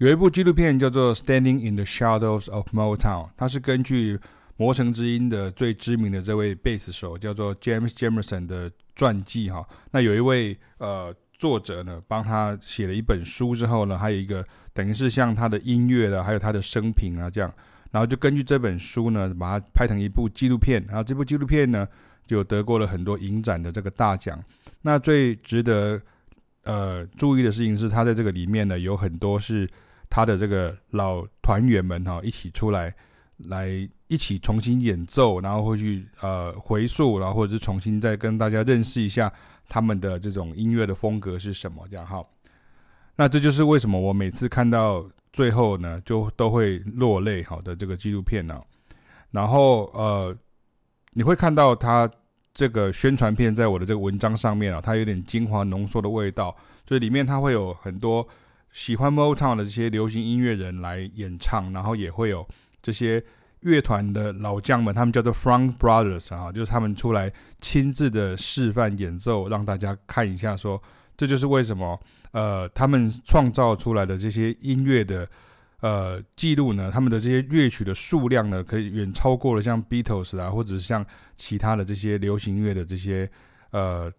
有一部纪录片叫做《Standing in the Shadows of Motown》，它是根据魔城之音的最知名的这位贝斯手叫做 James Jamerson 的传记哈。那有一位呃作者呢，帮他写了一本书之后呢，还有一个等于是像他的音乐的，还有他的生平啊这样，然后就根据这本书呢，把它拍成一部纪录片。然后这部纪录片呢，就得过了很多影展的这个大奖。那最值得呃注意的事情是，他在这个里面呢，有很多是。他的这个老团员们哈，一起出来，来一起重新演奏，然后会去呃回溯，然后或者是重新再跟大家认识一下他们的这种音乐的风格是什么这样哈。那这就是为什么我每次看到最后呢，就都会落泪好的这个纪录片呢。然后呃，你会看到他这个宣传片在我的这个文章上面啊，它有点精华浓缩的味道，所以里面它会有很多。喜欢 Motown 的这些流行音乐人来演唱，然后也会有这些乐团的老将们，他们叫做 Front Brothers 啊，就是他们出来亲自的示范演奏，让大家看一下说，这就是为什么呃他们创造出来的这些音乐的呃记录呢，他们的这些乐曲的数量呢，可以远超过了像 Beatles 啊，或者是像其他的这些流行乐的这些呃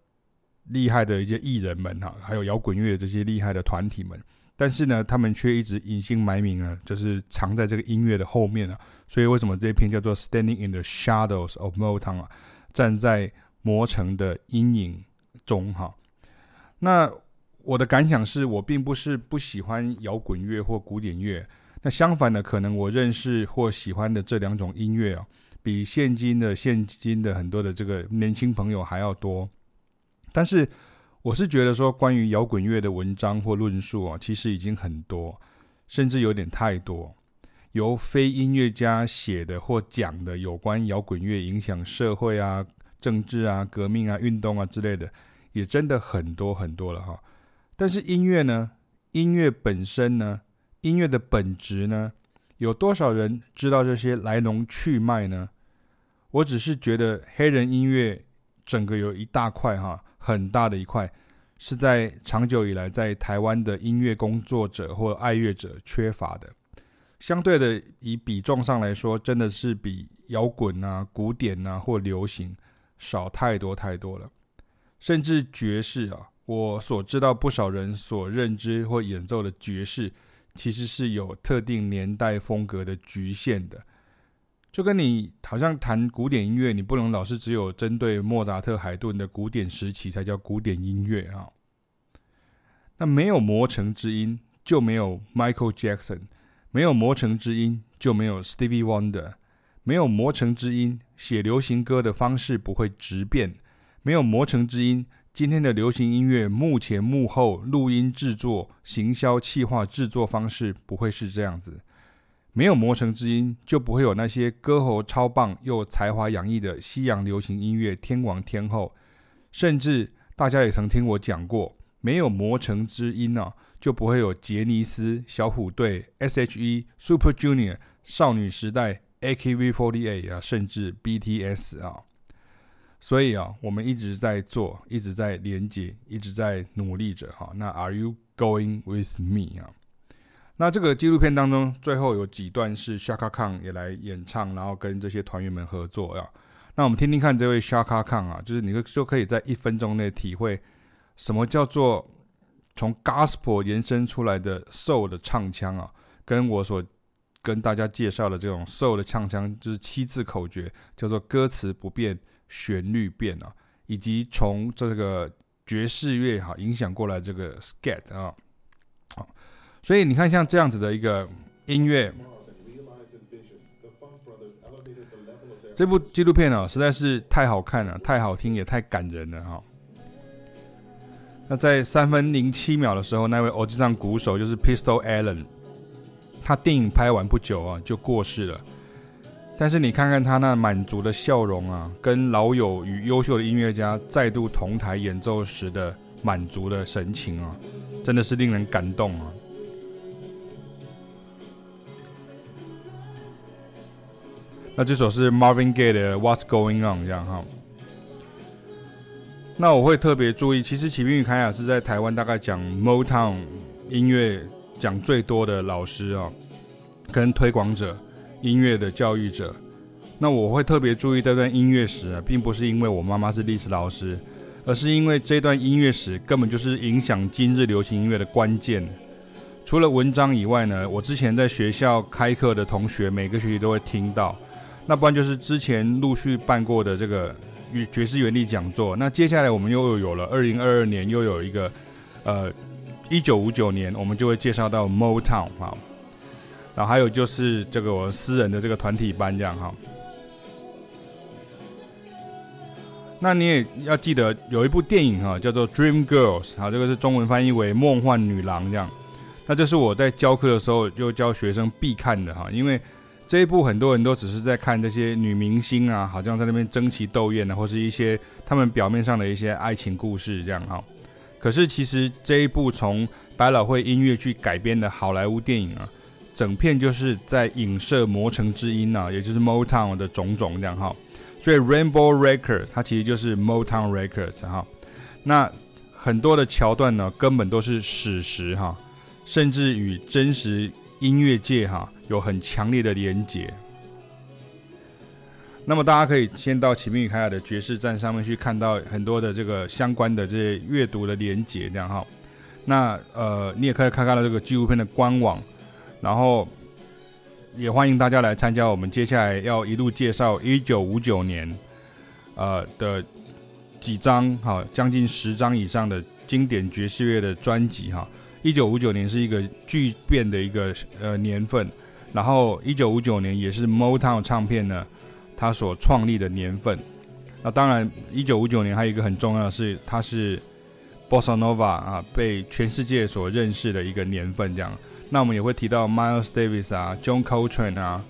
厉害的一些艺人们哈，还有摇滚乐这些厉害的团体们。但是呢，他们却一直隐姓埋名了，就是藏在这个音乐的后面啊。所以为什么这一篇叫做《Standing in the Shadows of Motown》啊？站在魔城的阴影中哈。那我的感想是我并不是不喜欢摇滚乐或古典乐，那相反的，可能我认识或喜欢的这两种音乐啊，比现今的现今的很多的这个年轻朋友还要多。但是。我是觉得说，关于摇滚乐的文章或论述啊，其实已经很多，甚至有点太多。由非音乐家写的或讲的有关摇滚乐影响社会啊、政治啊、革命啊、运动啊之类的，也真的很多很多了哈。但是音乐呢？音乐本身呢？音乐的本质呢？有多少人知道这些来龙去脉呢？我只是觉得黑人音乐整个有一大块哈。很大的一块，是在长久以来在台湾的音乐工作者或爱乐者缺乏的。相对的，以比重上来说，真的是比摇滚啊、古典啊或流行少太多太多了。甚至爵士啊，我所知道不少人所认知或演奏的爵士，其实是有特定年代风格的局限的。就跟你好像谈古典音乐，你不能老是只有针对莫扎特、海顿的古典时期才叫古典音乐啊。那没有魔城之音，就没有 Michael Jackson；没有魔城之音，就没有 Stevie Wonder；没有魔城之音，写流行歌的方式不会直变；没有魔城之音，今天的流行音乐幕前幕后录音制作、行销企划制作方式不会是这样子。没有魔城之音，就不会有那些歌喉超棒又才华洋溢的西洋流行音乐天王天后。甚至大家也曾听我讲过，没有魔城之音呢、啊，就不会有杰尼斯、小虎队、S.H.E、Super Junior、少女时代、A.K.B.48 啊，甚至 B.T.S 啊。所以啊，我们一直在做，一直在连接，一直在努力着哈。那 Are you going with me 啊？那这个纪录片当中，最后有几段是 Shaka Khan 也来演唱，然后跟这些团员们合作啊。那我们听听看这位 Shaka Khan 啊，就是你就可以在一分钟内体会什么叫做从 Gospel 延伸出来的 Soul 的唱腔啊，跟我所跟大家介绍的这种 Soul 的唱腔，就是七字口诀，叫做歌词不变，旋律变啊，以及从这个爵士乐哈影响过来这个 Scat 啊。所以你看，像这样子的一个音乐，这部纪录片啊，实在是太好看了，太好听，也太感人了哈。那在三分零七秒的时候，那位欧吉桑鼓手就是 Pistol Allen，他电影拍完不久啊就过世了。但是你看看他那满足的笑容啊，跟老友与优秀的音乐家再度同台演奏时的满足的神情啊，真的是令人感动啊。那这首是 Marvin Gaye 的 What's Going On 这样哈。那我会特别注意，其实启明与凯雅是在台湾大概讲 Motown 音乐讲最多的老师啊，跟推广者、音乐的教育者。那我会特别注意这段音乐史啊，并不是因为我妈妈是历史老师，而是因为这段音乐史根本就是影响今日流行音乐的关键。除了文章以外呢，我之前在学校开课的同学，每个学期都会听到。那不然就是之前陆续办过的这个爵爵士原理讲座。那接下来我们又有了二零二二年又有一个，呃，一九五九年我们就会介绍到 Motown 哈。然后还有就是这个私人的这个团体班这样哈。那你也要记得有一部电影哈，叫做 Dream Girls 哈，这个是中文翻译为梦幻女郎这样。那这是我在教课的时候就教学生必看的哈，因为这一部很多人都只是在看这些女明星啊，好像在那边争奇斗艳的，或是一些他们表面上的一些爱情故事这样哈。可是其实这一部从百老汇音乐剧改编的好莱坞电影啊，整片就是在影射魔城之音啊，也就是 Motown 的种种这样哈。所以 Rainbow Records 它其实就是 Motown Records 哈。那很多的桥段呢，根本都是史实哈。甚至与真实音乐界哈有很强烈的连结。那么大家可以先到启明与凯尔的爵士站上面去看到很多的这个相关的这些阅读的连结，这样哈。那呃，你也可以看看到这个纪录片的官网，然后也欢迎大家来参加我们接下来要一路介绍一九五九年呃的几张哈，将近十张以上的经典爵士乐的专辑哈。一九五九年是一个巨变的一个呃年份，然后一九五九年也是 Motown 唱片呢，它所创立的年份。那当然，一九五九年还有一个很重要的是，它是 Bossa Nova 啊，被全世界所认识的一个年份。这样，那我们也会提到 Miles Davis 啊，John Coltrane 啊，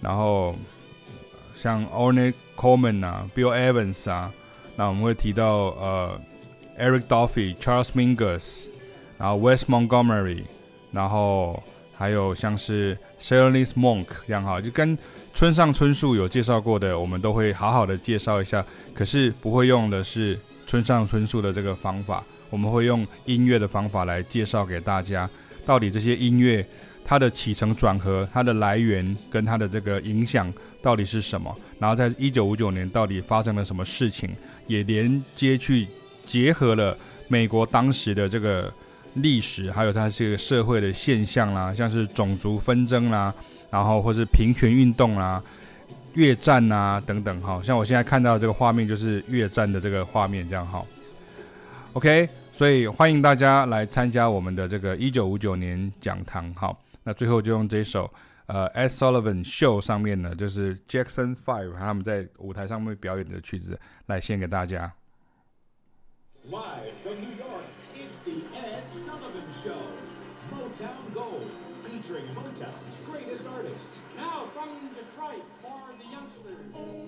然后像 Orne Coleman 啊，Bill Evans 啊，那我们会提到呃 Eric Dolphy、Charles Mingus。然后 West Montgomery，然后还有像是 Thelonious Monk 这样哈，就跟村上春树有介绍过的，我们都会好好的介绍一下。可是不会用的是村上春树的这个方法，我们会用音乐的方法来介绍给大家，到底这些音乐它的起承转合、它的来源跟它的这个影响到底是什么？然后在一九五九年到底发生了什么事情，也连接去结合了美国当时的这个。历史还有它这个社会的现象啦，像是种族纷争啦，然后或是平权运动啦、越战啊等等，哈，像我现在看到这个画面就是越战的这个画面，这样哈。OK，所以欢迎大家来参加我们的这个一九五九年讲堂，好，那最后就用这首呃，S. Sullivan Show 上面呢，就是 Jackson Five 他们在舞台上面表演的曲子来献给大家。Motown Gold, featuring Motown's greatest artists. Now from Detroit for the youngsters.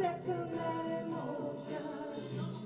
second that emotion.